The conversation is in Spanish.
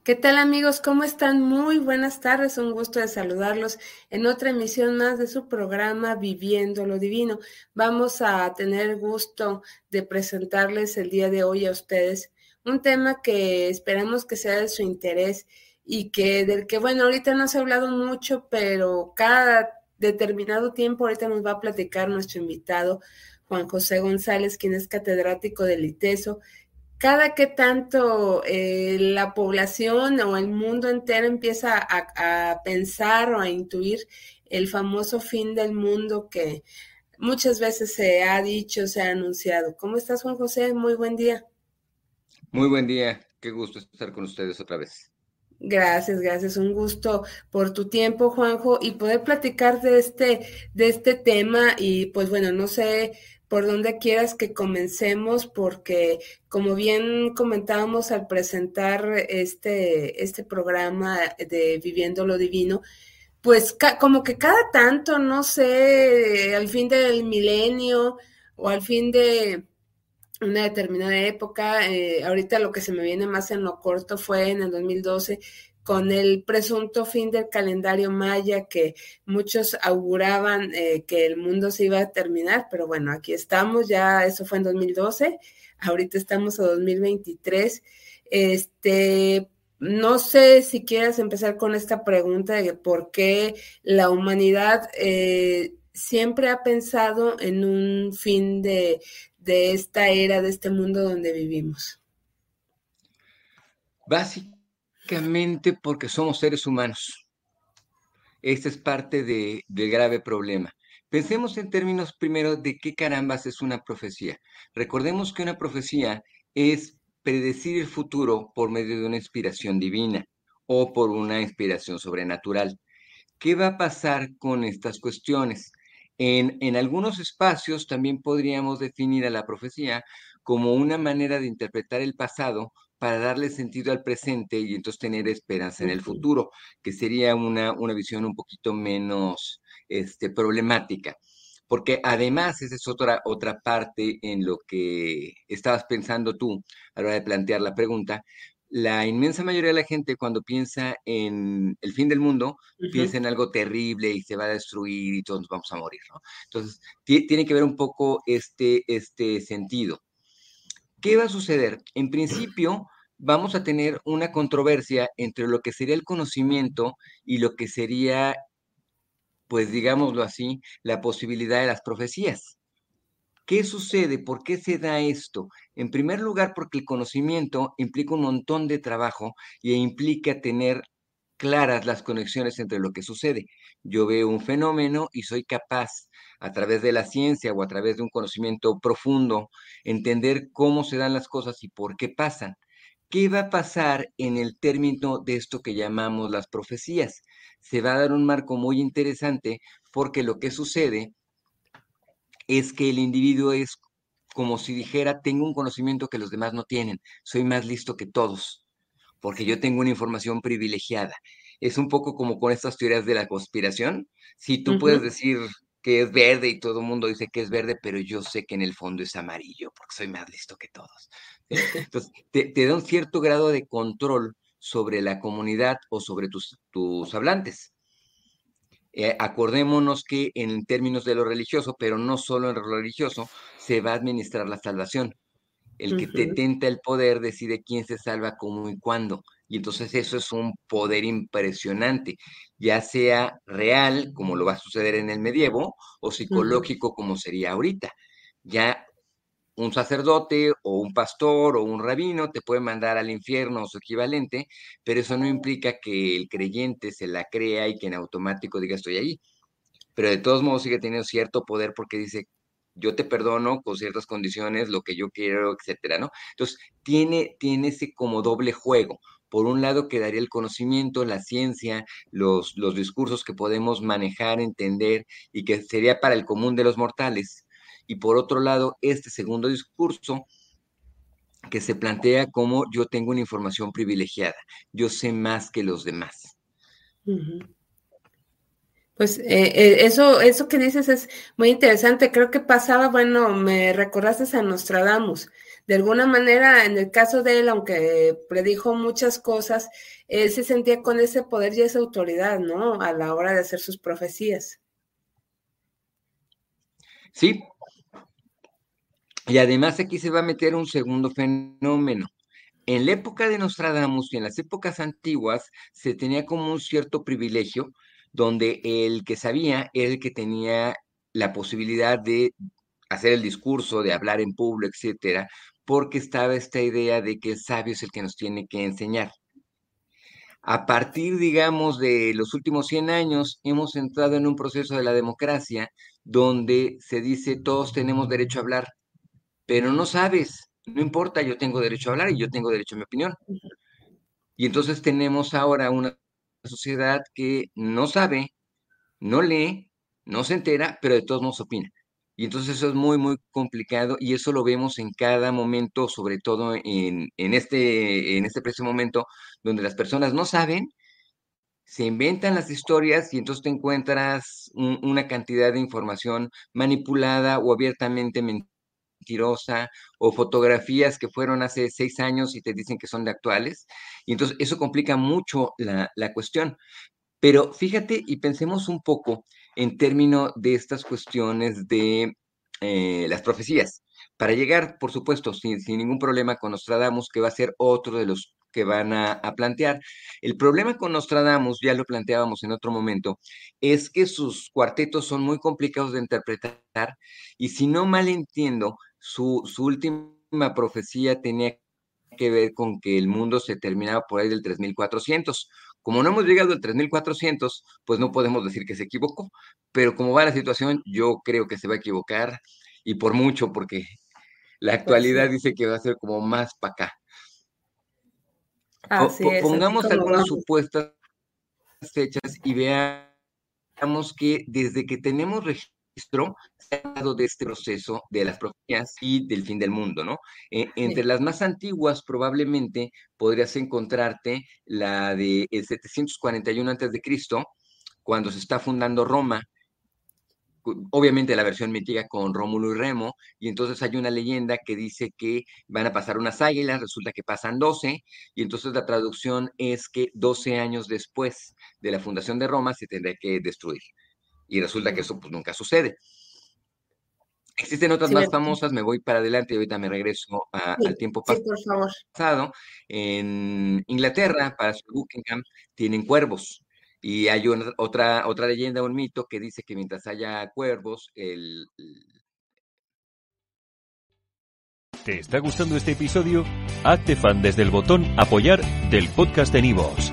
¿Qué tal amigos? ¿Cómo están? Muy buenas tardes, un gusto de saludarlos en otra emisión más de su programa Viviendo lo Divino. Vamos a tener gusto de presentarles el día de hoy a ustedes un tema que esperamos que sea de su interés y que del que, bueno, ahorita no se ha hablado mucho, pero cada determinado tiempo ahorita nos va a platicar nuestro invitado Juan José González, quien es catedrático del ITESO cada que tanto eh, la población o el mundo entero empieza a, pensar o a intuir el famoso fin del mundo que muchas veces se ha dicho, se ha anunciado. ¿Cómo estás, Juan José? Muy buen día. Muy buen día. Qué gusto estar con ustedes otra vez. Gracias, gracias. Un gusto por tu tiempo, Juanjo, y poder platicar de este, de este tema. Y pues bueno, no sé por donde quieras que comencemos, porque como bien comentábamos al presentar este, este programa de Viviendo lo Divino, pues como que cada tanto, no sé, al fin del milenio o al fin de una determinada época, eh, ahorita lo que se me viene más en lo corto fue en el 2012 con el presunto fin del calendario maya que muchos auguraban eh, que el mundo se iba a terminar, pero bueno, aquí estamos, ya eso fue en 2012, ahorita estamos a 2023. Este, no sé si quieras empezar con esta pregunta de por qué la humanidad eh, siempre ha pensado en un fin de, de esta era, de este mundo donde vivimos. Básicamente porque somos seres humanos. Este es parte de, del grave problema. Pensemos en términos primero de qué carambas es una profecía. Recordemos que una profecía es predecir el futuro por medio de una inspiración divina o por una inspiración sobrenatural. ¿Qué va a pasar con estas cuestiones? En, en, algunos espacios también podríamos definir a la profecía como una manera de interpretar el pasado para darle sentido al presente y entonces tener esperanza en el futuro, que sería una, una visión un poquito menos este, problemática. Porque además, esa es otra, otra parte en lo que estabas pensando tú a la hora de plantear la pregunta. La inmensa mayoría de la gente cuando piensa en el fin del mundo, piensa en algo terrible y se va a destruir y todos vamos a morir, ¿no? Entonces, tiene que ver un poco este, este sentido. ¿Qué va a suceder? En principio, vamos a tener una controversia entre lo que sería el conocimiento y lo que sería, pues digámoslo así, la posibilidad de las profecías. ¿Qué sucede? ¿Por qué se da esto? En primer lugar, porque el conocimiento implica un montón de trabajo y implica tener claras las conexiones entre lo que sucede. Yo veo un fenómeno y soy capaz, a través de la ciencia o a través de un conocimiento profundo, entender cómo se dan las cosas y por qué pasan. ¿Qué va a pasar en el término de esto que llamamos las profecías? Se va a dar un marco muy interesante porque lo que sucede es que el individuo es como si dijera, tengo un conocimiento que los demás no tienen, soy más listo que todos porque yo tengo una información privilegiada. Es un poco como con estas teorías de la conspiración. Si tú puedes decir que es verde y todo el mundo dice que es verde, pero yo sé que en el fondo es amarillo, porque soy más listo que todos. Entonces, te, da un cierto grado de control sobre la comunidad o sobre tus, tus hablantes. Eh, acordémonos que en términos de lo religioso, pero no solo en lo religioso, se va a administrar la salvación. El que te tenta el poder decide quién se salva, cómo y cuándo. Y entonces eso es un poder impresionante, ya sea real, como lo va a suceder en el medievo, o psicológico, como sería ahorita. Ya un sacerdote o un pastor o un rabino te puede mandar al infierno o su equivalente, pero eso no implica que el creyente se la crea y que en automático diga estoy ahí. Pero de todos modos sigue teniendo cierto poder porque dice, yo te perdono con ciertas condiciones, lo que yo quiero, etcétera, ¿no? Entonces, tiene, tiene ese como doble juego. Por un lado quedaría el conocimiento, la ciencia, los, los discursos que podemos manejar, entender y que sería para el común de los mortales. Y por otro lado, este segundo discurso que se plantea como yo tengo una información privilegiada, yo sé más que los demás. Pues eh, eh, eso, eso que dices es muy interesante. Creo que pasaba, bueno, me recordaste a Nostradamus. De alguna manera, en el caso de él, aunque predijo muchas cosas, él se sentía con ese poder y esa autoridad, ¿no? A la hora de hacer sus profecías. Sí. Y además aquí se va a meter un segundo fenómeno. En la época de Nostradamus y en las épocas antiguas se tenía como un cierto privilegio donde el que sabía era el que tenía la posibilidad de hacer el discurso, de hablar en público, etcétera, porque estaba esta idea de que el sabio es el que nos tiene que enseñar. A partir, digamos, de los últimos 100 años, hemos entrado en un proceso de la democracia donde se dice todos tenemos derecho a hablar, pero no sabes, no importa, yo tengo derecho a hablar y yo tengo derecho a mi opinión. Y entonces tenemos ahora una sociedad que no sabe, no lee, no se entera, pero de todos modos opina. Y entonces eso es muy, muy complicado y eso lo vemos en cada momento, sobre todo en, este, en este preciso momento, donde las personas no saben, se inventan las historias y entonces te encuentras una cantidad de información manipulada o abiertamente mentirosa o fotografías que fueron hace seis años y te dicen que son de actuales. Y entonces eso complica mucho la, la cuestión. Pero fíjate y pensemos un poco en términos de estas cuestiones de eh, las profecías. Para llegar, por supuesto, sin, ningún problema con Nostradamus, que va a ser otro de los que van a, plantear. El problema con Nostradamus, ya lo planteábamos en otro momento, es que sus cuartetos son muy complicados de interpretar y si no mal entiendo, su, su última profecía tenía que ver con que el mundo se terminaba por ahí del 3400. Como no hemos llegado al 3400, pues no podemos decir que se equivocó, pero como va la situación, yo creo que se va a equivocar y por mucho, porque la pues actualidad dice que va a ser como más para acá. pongamos algunas supuestas fechas y veamos que desde que tenemos registro se ha hablado de este proceso de las profecías y del fin del mundo, ¿no? E, entre las más antiguas, probablemente podrías encontrarte la de el 741 a.C., cuando se está fundando Roma, obviamente la versión mítica con Rómulo y Remo, y entonces hay una leyenda que dice que van a pasar unas águilas, resulta que pasan 12, y entonces la traducción es que 12 años después de la fundación de Roma se tendrá que destruir y resulta que eso pues nunca sucede. Existen otras más famosas, me voy para adelante y ahorita me regreso al tiempo pasado. En Inglaterra, para su Buckingham, tienen cuervos. Y hay otra, otra leyenda, un mito que dice que mientras haya cuervos, el... ¿Te está gustando este episodio? Hazte fan desde el botón apoyar del podcast de Nivos.